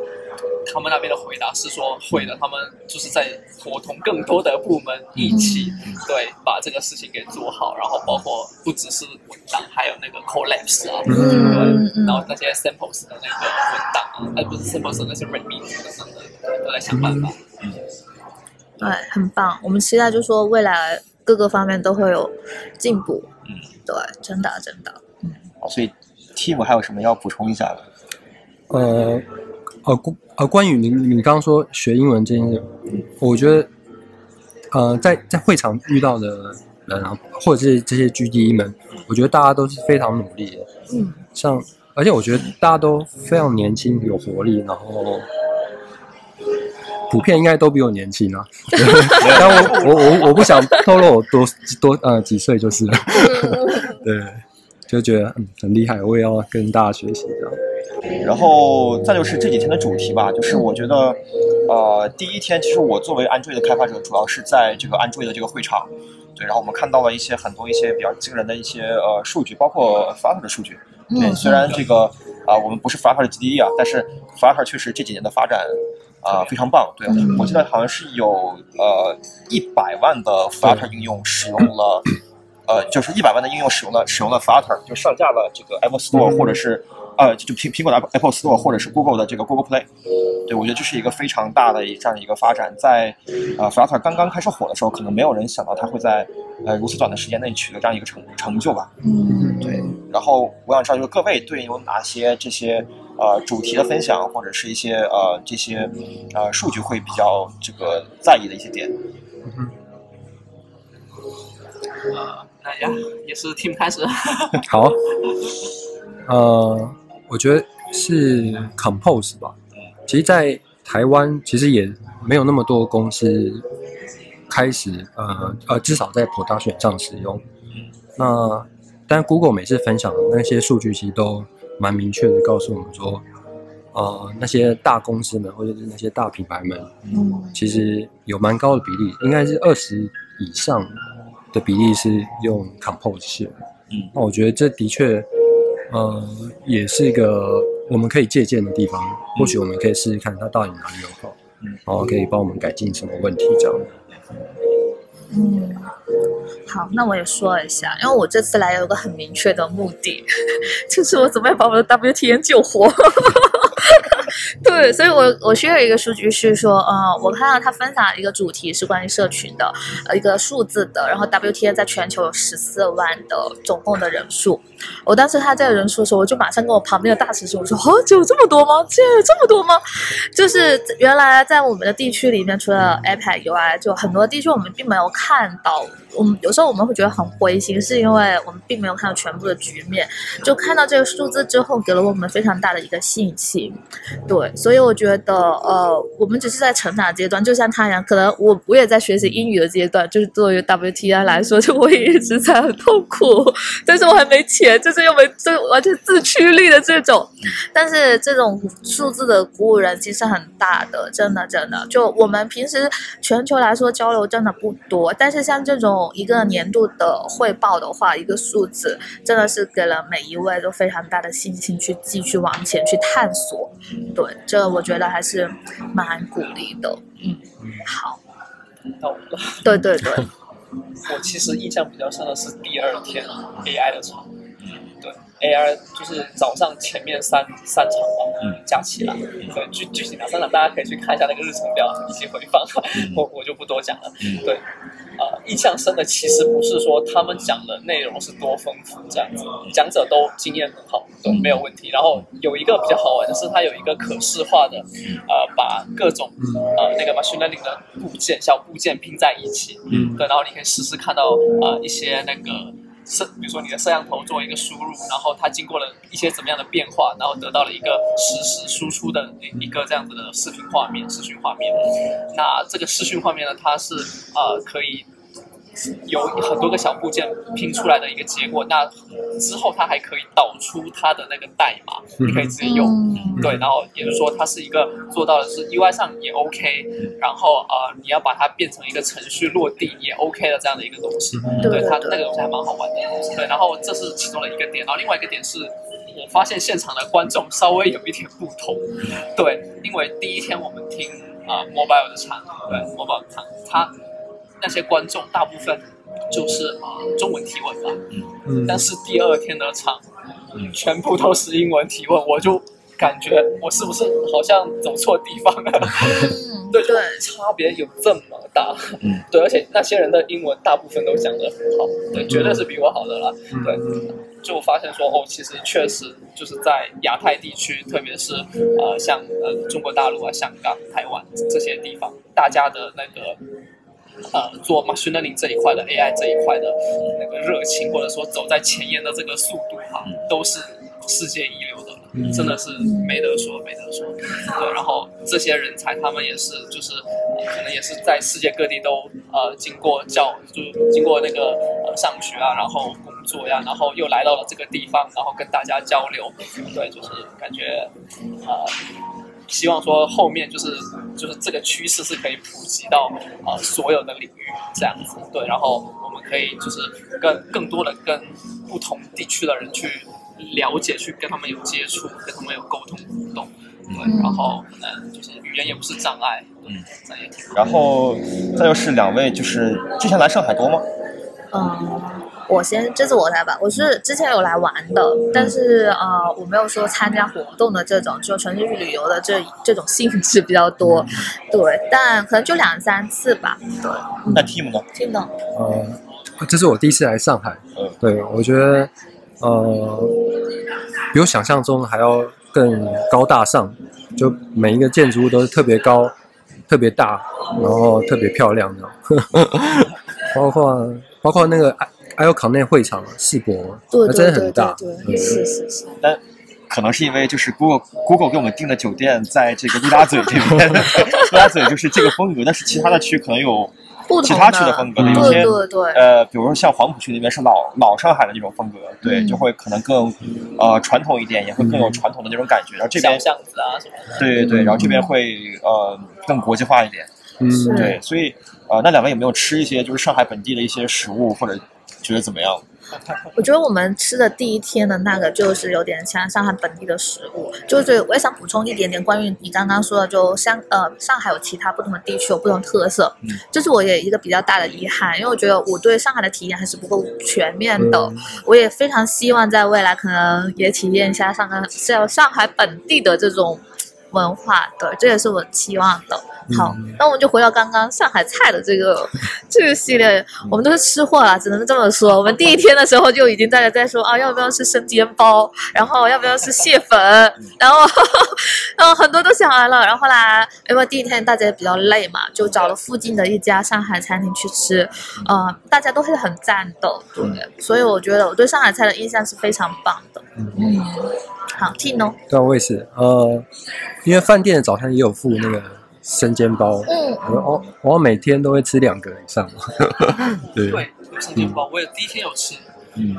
他们那边的回答是说会的，他们就是在伙同更多的部门一起，对，把这个事情给做好，然后包括不只是文档，还有那个 collapse 啊，对，然后那些 samples 的那个文档啊，而不是 samples 那些 readme 等等的，都在想办法。嗯，對，很棒，我们期待就说未来各个方面都会有进步。嗯，對，真的真的，嗯。所以 Tim 還有什么要补充一下的？呃，呃，关呃，关于你你刚刚说学英文这件事，我觉得，呃，在在会场遇到的人啊，或者是这些 GDE 们，我觉得大家都是非常努力的。嗯。像，而且我觉得大家都非常年轻，有活力，然後。普遍应该都比我年轻啊，但我我我我不想透露我多多呃几岁就是了，对，就觉得嗯很厉害，我也要跟大家学习这样。然后再就是这几天的主题吧，就是我觉得，呃，第一天其实我作为 Android 的开发者，主要是在这个 Android 的这个会场，对，然后我们看到了一些很多一些比较惊人的一些呃数据，包括 Flutter 的数据。对，虽然这个啊、呃、我们不是 Flutter 的 GDE 啊，但是 Flutter 确实这几年的发展。啊、呃，非常棒！对，我记得好像是有呃一百万的 Flutter 应用使用了，呃，就是一百万的应用使用了使用了 Flutter，就上架了这个 Apple Store 或者是呃就苹苹果的 Apple Store 或者是 Google 的这个 Google Play。对，我觉得这是一个非常大的这样一个发展。在呃 Flutter 刚刚开始火的时候，可能没有人想到它会在呃如此短的时间内取得这样一个成成就吧。嗯，对。然后我想知道，就是各位对有哪些这些？呃主题的分享，或者是一些呃这些呃数据会比较这个在意的一些点。呃，那呀，也是 team 开始。好，呃，我觉得是 Compose 吧。其实，在台湾其实也没有那么多公司开始，呃呃，至少在 production 上使用。那但 Google 每次分享的那些数据，其实都蛮明确的告诉我们说，呃，那些大公司们或者是那些大品牌们，嗯其实有蛮高的比例，应该是二十以上的比例是用 Compose 写的。嗯，那我觉得这的确，呃，也是一个我们可以借鉴的地方。或许我们可以试试看它到底哪里有好，嗯，然后可以帮我们改进什么问题这样。嗯，好，那我也说一下，因为我这次来有个很明确的目的，就是我怎么样把我的 WTN 救活。对，所以我我需要一个数据是说，呃，我看到他分享一个主题是关于社群的，呃，一个数字的，然后 WTN 在全球有十四万的总共的人数。我当时他这个人数的时候，我就马上跟我旁边的大师说，我说，哦，只有这么多吗？这有这么多吗？就是原来在我们的地区里面，除了 iPad 以外，就很多地区我们并没有看到。我们有时候我们会觉得很灰心，是因为我们并没有看到全部的局面。就看到这个数字之后，给了我们非常大的一个信心。对，所以我觉得，呃，我们只是在成长阶段，就像他一样，可能我我也在学习英语的阶段，就是作为 WTI 来说，就我也一直在很痛苦，但是我还没钱，就是又没这完全自驱力的这种。但是这种数字的鼓舞人心是很大的，真的真的。就我们平时全球来说交流真的不多，但是像这种一个年度的汇报的话，一个数字真的是给了每一位都非常大的信心去继续往前去探索。对，这我觉得还是蛮鼓励的。嗯，好，到我了。对对对，我其实印象比较深的是第二天 AI 的场，对 AI 就是早上前面三三场嘛，嗯加起来，对具具体哪三场大家可以去看一下那个日程表以及回放，我我就不多讲了。嗯对，呃，印象深的其实不是说他们讲的内容是多丰富这样子，讲者都经验很好，都，没有问题。然后有一个比较好玩的是，它有一个可视化的，呃，把各种呃那个 machine learning 的部件小部件拼在一起，嗯对，然后你可以实时看到呃一些那个摄，比如说你的摄像头作为一个输入，然后它经过了一些怎么样的变化，然后得到了一个实时输出的一个这样子的视频画面、视讯画面。那这个视讯画面呢，它是呃可以。有很多个小部件拼出来的一个结果，那之后它还可以导出它的那个代码，你可以直接用。嗯对，然后也就是说，它是一个做到的是 UI 上也 OK，然后呃，你要把它变成一个程序落地也 OK 的这样的一个东西。对对它那个东西还蛮好玩的。对，然后这是其中的一个点，然后另外一个点是。我发现现场的观众稍微有一点不同，对，因为第一天我们听啊、mobile 的场，对 mobile 的场，他那些观众大部分就是啊、中文提问吧，嗯但是第二天的场，嗯全部都是英文提问，我就感觉我是不是好像走错地方了？嗯，对，就对，差别有这么大。嗯，对，而且那些人的英文大部分都讲得很好，对，绝对是比我好的了。对，就发现说哦，其实确实就是在亚太地区，特别是呃像呃中国大陆啊、香港、台湾这些地方，大家的那个。呃，做 machine learning 这一块的 AI 这一块的那个热情，或者说走在前沿的这个速度哈，都是世界一流的了，真的是没得说，没得说。对，然后这些人才，他们也是，就是、呃、可能也是在世界各地都呃经过教，就是经过那个呃上学啊，然后工作呀，然后又来到了这个地方，然后跟大家交流。对，就是感觉呃。希望说后面就是就是这个趋势是可以普及到呃所有的领域这样子，对，然后我们可以就是跟更多的跟不同地区的人去了解，去跟他们有接触，跟他们有沟通互动，对，然后可能，就是语言也不是障碍，嗯。然后再就是两位，就是之前来上海多吗？嗯，我先，这次我来吧。我是之前有来玩的，但是呃，我没有说参加活动的这种，就纯粹去旅游的这这种性质比较多。对，但可能就两三次吧。对，那 team 呢？听懂？呃，这是我第一次来上海，嗯对我觉得呃，比我想象中还要更高大上，就每一个建筑物都是特别高、特别大，然后特别漂亮的，包括包括那个埃埃欧康内会场世博，那对对对真的很大，对是是是，但可能是因为就是 Google Google 给我们订的酒店在这个陆家嘴这边，陆家嘴就是这个风格，但是其他的区可能有不同其他区的风格，的有些对对对，呃，比如说像黄浦区那边是老老上海的那种风格，对，嗯。就会可能更呃传统一点，也会更有嗯。传统的那种感觉。然后这边巷子啊什么的。对对对，然后这边会呃更国际化一点，嗯，对，所以呃那两位有没有吃一些就是上海本地的一些食物，或者觉得怎么样？我觉得我们吃的第一天的那个就是有点像上海本地的食物，就是我也想补充一点点关于你刚刚说的，就香呃上海有其他不同的地区有不同特色，嗯这是我也一个比较大的遗憾，因为我觉得我对上海的体验还是不够全面的，嗯我也非常希望在未来可能也体验一下上海像上海本地的这种文化，对，这也是我期望的。好，嗯那我们就回到刚刚上海菜的这个 这个系列，我们都是吃货了，只能这么说。我们第一天的时候就已经大家在说啊，要不要吃生煎包，然后要不要吃蟹粉，然后然 后很多都想来了。然后后来因为第一天大家也比较累嘛，就找了附近的一家上海餐厅去吃，呃，大家都是很赞的，对，所以我觉得我对上海菜的印象是非常棒的。嗯，好，Tino，对啊，我也是，呃，因为饭店的早餐也有附那个生煎包，嗯，我我我每天都会吃两个以上，对，对，生煎包，我也第一天有吃。嗯。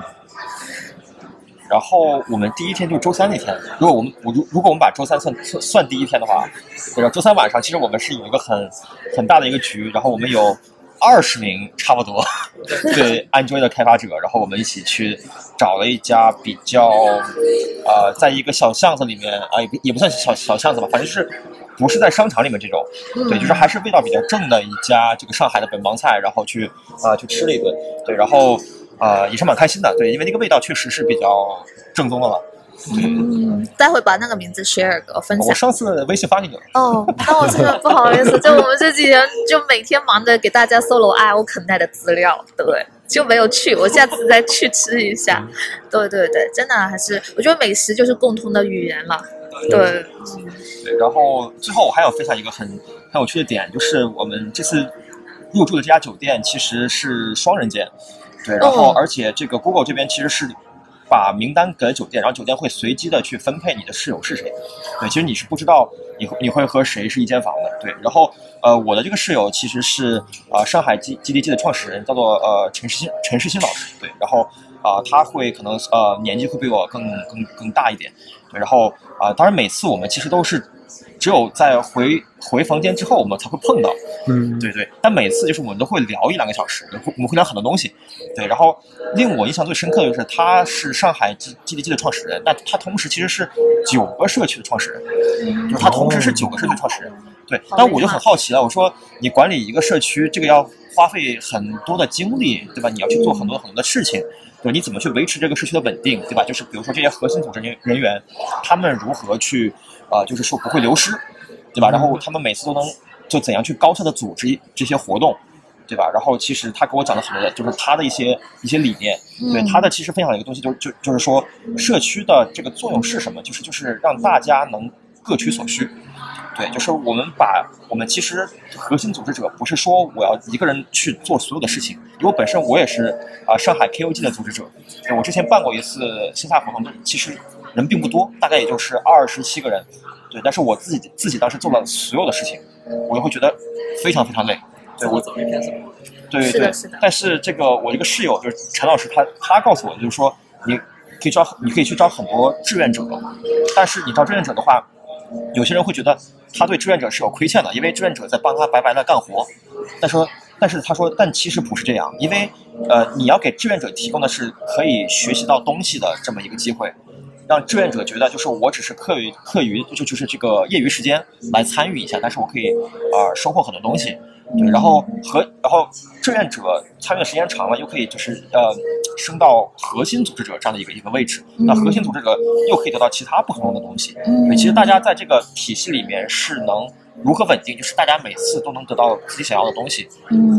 然后我们第一天就是周三那天，如果我们我如如果我们把周三算算算第一天的话，对吧？周三晚上其实我们是有一个很很大的一个局，然后我们有二十名差不多对。Android 的开发者，然后我们一起去找了一家比较呃，在一个小巷子里面啊、也不也不算小小巷子吧，反正是不是在商场里面这种，对，就是还是味道比较正的一家这个上海的本帮菜，然后去啊、去吃了一顿，对，然后呃也是蛮开心的，对，因为那个味道确实是比较正宗的了。嗯，待会把那个名字 share 给我分享我。上次微信发给你了，哦，那我真的不好意思，就我们这几天就每天忙着给大家搜罗 IO Connect 的资料，对，就没有去。我下次再去吃一下。对对对，真的还是我觉得美食就是共通的语言了。对，对，然后最后我还要分享一个很很有趣的点，就是我们这次入住的这家酒店其实是双人间，对，然后哦而且这个 Google 这边其实是把名单给了酒店，然后酒店会随机的去分配你的室友是谁，对，其实你是不知道你你会和谁是一间房的，对，然后呃我的这个室友其实是呃上海 G GDG 的创始人，叫做呃陈世新陈世新老师，对，然后啊、他会可能呃年纪会比我更更更大一点，对，然后啊、当然每次我们其实都是只有在回回房间之后我们才会碰到，嗯，对对，但每次就是我们都会聊一两个小时，会我们会聊很多东西，对。然后令我印象最深刻的就是他是上海 G GDG 的创始人，但他同时其实是九个社区的创始人，就是他同时是九个社区创始人，对。好但我就很好奇了，我说你管理一个社区，这个要花费很多的精力，对吧？你要去做很多很多的事情。对，你怎么去维持这个社区的稳定，对吧？就是比如说这些核心组织人人员，他们如何去，呃，就是说不会流失，对吧？然后他们每次都能就怎样去高效的组织这些活动，对吧？然后其实他给我讲了很多的，就是他的一些一些理念。对嗯他的其实分享了一个东西，就就就是说社区的这个作用是什么？就是就是让大家能各取所需。对，就是我们把我们其实核心组织者不是说我要一个人去做所有的事情，因为本身我也是啊、上海 KOG 的组织者，对我之前办过一次线下活动，其实人并不多，大概也就是二十七个人，对，但是我自己自己当时做了所有的事情，我就会觉得非常非常累，对我走一天对对是的是的。但是这个我一个室友就是陈老师他，他告诉我就是说，你可以招你可以去招很多志愿者，但是你招志愿者的话，有些人会觉得他对志愿者是有亏欠的，因为志愿者在帮他白白的干活。但说，但是他说，但其实不是这样，因为呃，你要给志愿者提供的是可以学习到东西的这么一个机会，让志愿者觉得就是我只是课余课余就就是这个业余时间来参与一下，但是我可以呃收获很多东西。对，然后和然后志愿者参与的时间长了，又可以就是呃升到核心组织者这样的一个一个位置。那核心组织者又可以得到其他不同的东西。对，其实大家在这个体系里面是能如何稳定，就是大家每次都能得到自己想要的东西。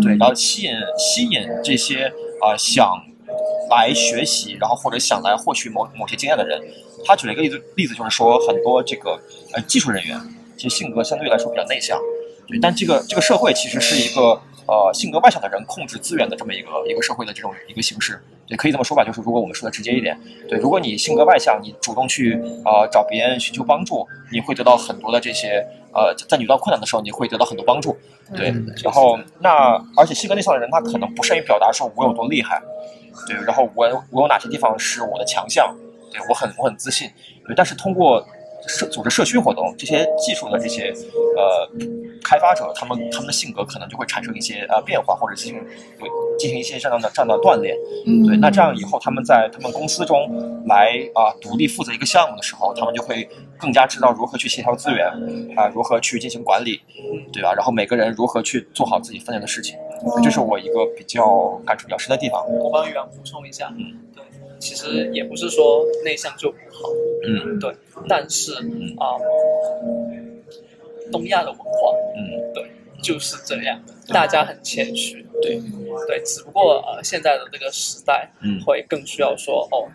对，然后吸引吸引这些啊、想来学习，然后或者想来获取某某些经验的人。他举了一个例子，例子就是说很多这个呃技术人员，其实性格相对来说比较内向，对，但这个这个社会其实是一个呃性格外向的人控制资源的这么一个一个社会的这种一个形式，对可以这么说吧，就是如果我们说的直接一点，对，如果你性格外向，你主动去呃找别人寻求帮助，你会得到很多的这些呃在你遇到困难的时候，你会得到很多帮助，对，然后那而且性格内向的人，他可能不善于表达说我有多厉害，对，然后我我有哪些地方是我的强项，对我很我很自信，对，但是通过社组织社区活动，这些技术的这些呃开发者，他们他们的性格可能就会产生一些呃变化，或者进行对进行一些这样的这样的锻炼，嗯对，那这样以后他们在他们公司中来啊、独立负责一个项目的时候，他们就会更加知道如何去协调资源啊、如何去进行管理，对吧？然后每个人如何去做好自己分内的事情，这是我一个比较感触比较深的地方。我帮宇阳补充一下，嗯，对，其实也不是说内向就不好，嗯。对，但是啊、东亚的文化，嗯。对，就是这样，大家很谦虚，对对，只不过呃，现在的这个时代，嗯。会更需要说哦，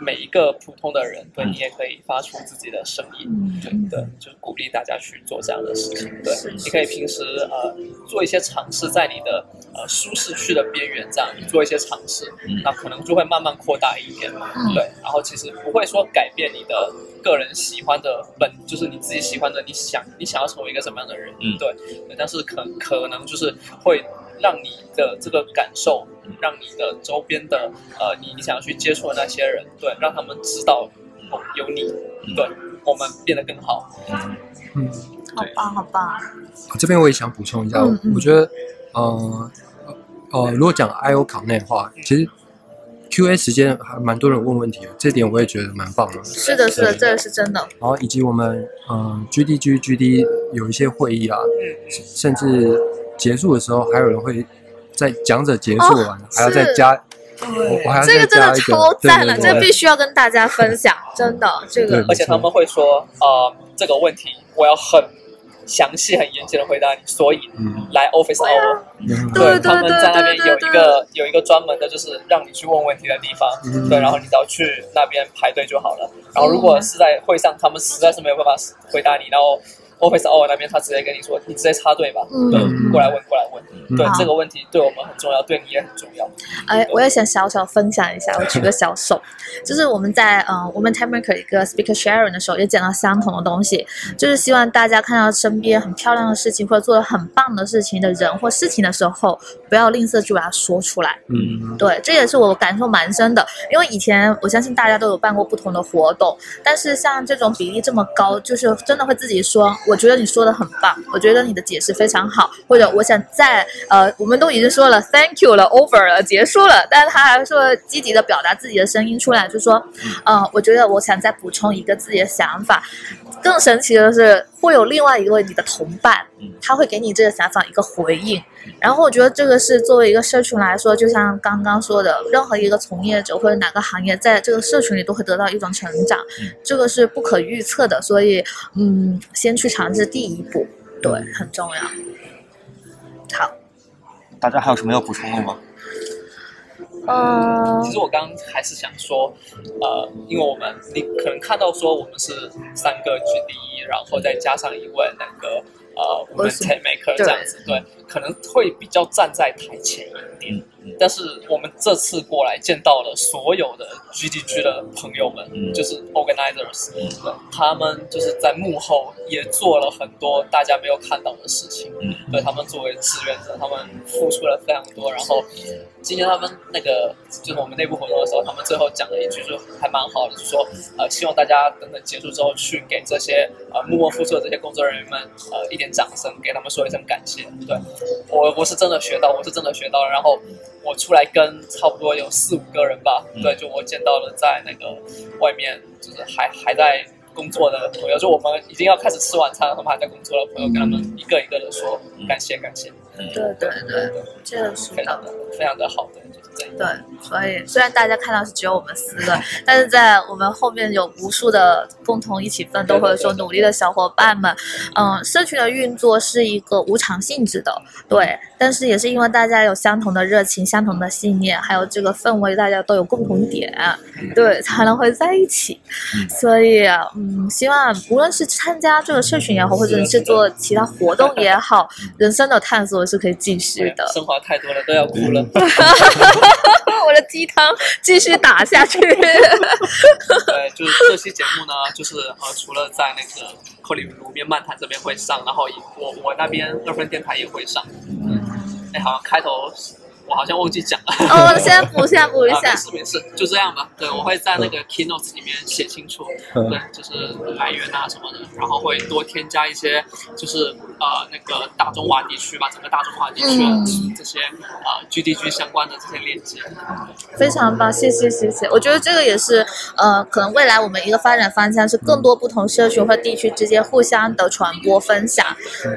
每一个普通的人，对嗯。你也可以发出自己的声音，对对，就是鼓励大家去做这样的事情。对，你可以平时呃做一些尝试，在你的呃舒适区的边缘，这样你做一些尝试，嗯。那可能就会慢慢扩大一点。嗯。对，然后其实不会说改变你的个人喜欢的本，就是你自己喜欢的，你想你想要成为一个什么样的人，嗯，对但是可可能就是会让你的这个感受，让你的周边的呃你你想要去接触的那些人，对，让他们知道哦有你，对我们变得更好。嗯，好棒好棒，这边我也想补充一下，嗯嗯我觉得，呃呃，如果讲 I O Connect 的话，其实 Q A 时间还蛮多人问问题的，这点我也觉得蛮棒的。是的，是的，这个是真的。然后以及我们嗯 G D G G D 有一些会议啊，嗯甚至结束的时候还有人会在讲者结束完、还要再加，我我还要这个真的再加一个超赞的，对。对对这个必须要跟大家分享，真的，这个而且他们会说，呃，这个问题我要很详细、很严谨的回答你，所以嗯。来 Office Hour，、嗯。对他们在那边有一个有一个专门的，就是让你去问问题的地方，嗯。对，然后你只要去那边排队就好了。然后如果是在会上，他们实在是没有办法回答你，然后 Office Hour 那边他直接跟你说，你直接插队吧，嗯。对，过来问，过来问，嗯。对好，这个问题对我们很重要，对你也很重要。哎，我也想小小分享一下，我举个小手，就是我们在呃我们 t i m e Maker 一个 speaker sharing 的时候，也讲到相同的东西，就是希望大家看到身边很漂亮的事情或者做的很棒的事情的人或事情的时候，不要吝啬去把它说出来。嗯。对，这也是我感受蛮深的，因为以前我相信大家都有办过不同的活动，但是像这种比例这么高，就是真的会自己说，我觉得你说的很棒，我觉得你的解释非常好，或者我想再呃，我们都已经说了 thank you 了，over 了，结束了，但是他还说积极的表达自己的声音出来，就说，呃，我觉得我想再补充一个自己的想法。更神奇的是，会有另外一位你的同伴，他会给你这个想法一个回应。然后我觉得这个是作为一个社群来说，就像刚刚说的，任何一个从业者或者哪个行业，在这个社群里都会得到一种成长，这个是不可预测的。所以，嗯，先去尝试第一步，对，很重要。好，大家还有什么要补充的吗？呃其实我刚刚还是想说，呃，因为我们你可能看到说我们是三个 GDE，然后再加上一位那个呃我们我是 t e maker 这样子，对，可能会比较站在台前一点。但是我们这次过来见到了所有的 GDG 的朋友们，嗯就是 organizers，、对，他们就是在幕后也做了很多大家没有看到的事情。嗯对他们作为志愿者，他们付出了非常多。然后今天他们那个就是我们内部活动的时候，他们最后讲了一句，就还蛮好的，就说呃，希望大家等等结束之后，去给这些呃默默付出的这些工作人员们呃一点掌声，给他们说一声感谢。对我我是真的学到，我是真的学到了。然后我出来跟差不多有四五个人吧，对，就我见到了在那个外面，就是还还在工作的朋友，就我们已经要开始吃晚餐，他们还在工作的朋友，跟他们一个一个的说感谢感谢，对对对，这样是非常。的非常的好的，就对，所以虽然大家看到是只有我们四个，但是在我们后面有无数的共同一起奋斗或者说努力的小伙伴们。嗯，社群的运作是一个无偿性质的，对，但是也是因为大家有相同的热情、相同的信念，还有这个氛围，大家都有共同点，对，才能会在一起。所以，嗯，希望无论是参加这个社群也好，或者是做其他活动也好，人生的探索是可以继续的。升华太多了，都要哭了。我的鸡汤继续打下去。对，就是这期节目呢，就是呃，除了在那个克里鲁面漫谈这边会上，然后我我那边二分电台也会上。嗯，哎，好像开头我好像忘记讲了。哦，先补一下，补一啊，下没。事没事，就这样吧。对，我会在那个 keynotes 里面写清楚，嗯对，就是来源啊什么的，然后会多添加一些，就是呃那个大中华地区吧，整个大中华地区嗯这些呃 GDG 相关的这些链接。非常棒，谢谢谢谢。我觉得这个也是，呃，可能未来我们一个发展方向是更多不同社群和地区之间互相的传播分享，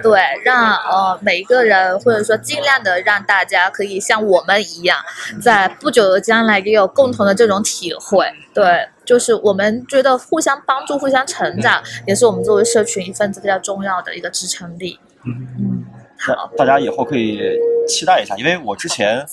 对，让呃每一个人或者说尽量的让大家可以像我们一样，在不久的将来也有共同的这种体会，对。就是我们觉得互相帮助、互相成长，也是我们作为社群一份子比较重要的一个支撑力。嗯，好，大家以后可以期待一下，因为我之前，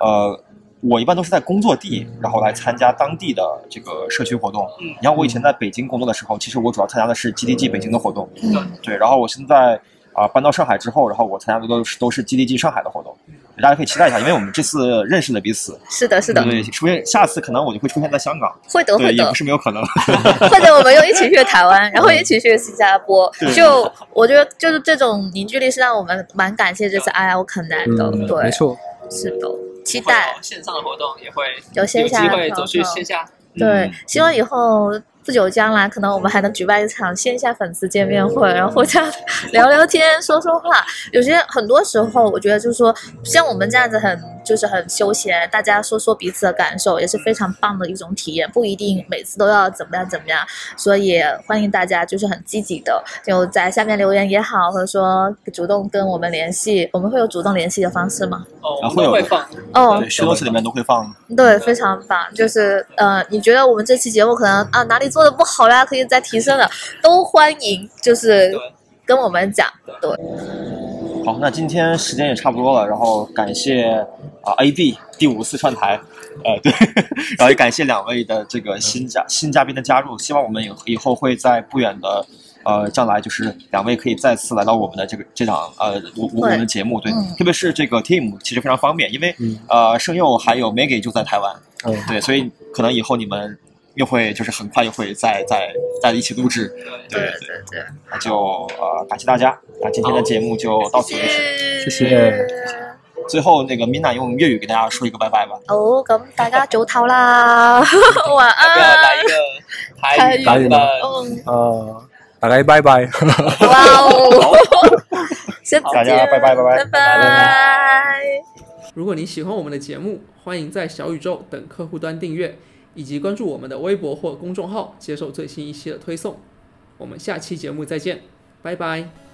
呃，我一般都是在工作地，然后来参加当地的这个社区活动。嗯你看我以前在北京工作的时候，其实我主要参加的是 GDG 北京的活动，嗯对。然后我现在啊、搬到上海之后，然后我参加的都是都是 GDG 上海的活动，大家可以期待一下，因为我们这次认识了彼此，是的，是的，对，出现下次可能我就会出现在香港，会的，会的。也不。是没有可能。或者我们又一起去台湾，然后一起去新加坡，就我觉得就是这种凝聚力是让我们蛮感谢这次 I O Connect 的，嗯，对，没，错，是的，期待，线上的活动也会有线下的活机会走去动线下。对嗯，希望以后不久将来，可能我们还能举办一场线下粉丝见面会，然后互相 聊聊天、说说话。有些很多时候，我觉得就是说，像我们这样子很就是很休闲，大家说说彼此的感受，也是非常棒的一种体验。不一定每次都要怎么样怎么样，所以欢迎大家就是很积极的，就在下面留言也好，或者说主动跟我们联系。我们会有主动联系的方式吗？哦，会有会放。哦，对 show notes 里面都会放。对，非常棒。就是呃，你觉得我们这期节目可能啊哪里做的不好呀，可以再提升的，都欢迎，就是跟我们讲。对，好，那今天时间也差不多了，然后感谢啊、AB 第五次串台，呃对，然后也感谢两位的这个新嘉新嘉宾的加入，希望我们以以后会在不远的呃将来，就是两位可以再次来到我们的这个这场呃我我我们的节目，对，嗯特别是这个 team 其实非常方便，因为、嗯呃盛佑还有 Maggie 就在台湾，嗯，对，所以可能以后你们又会就是很快又会再再再一起录制，对对对，对对，那就呃感谢大家，那今天的节目就到此为止。谢谢谢。最后，那个 Mina 用粤语给大家说一个拜拜吧。哦，咁大家早唞啦，晚要不要来一安。个台语台语吗版本？嗯，呃，大家拜拜。哇哦，下次大家拜拜拜拜拜拜。如果你喜欢我们的节目，欢迎在小宇宙等客户端订阅，以及关注我们的微博或公众号，接受最新一期的推送。我们下期节目再见，拜拜。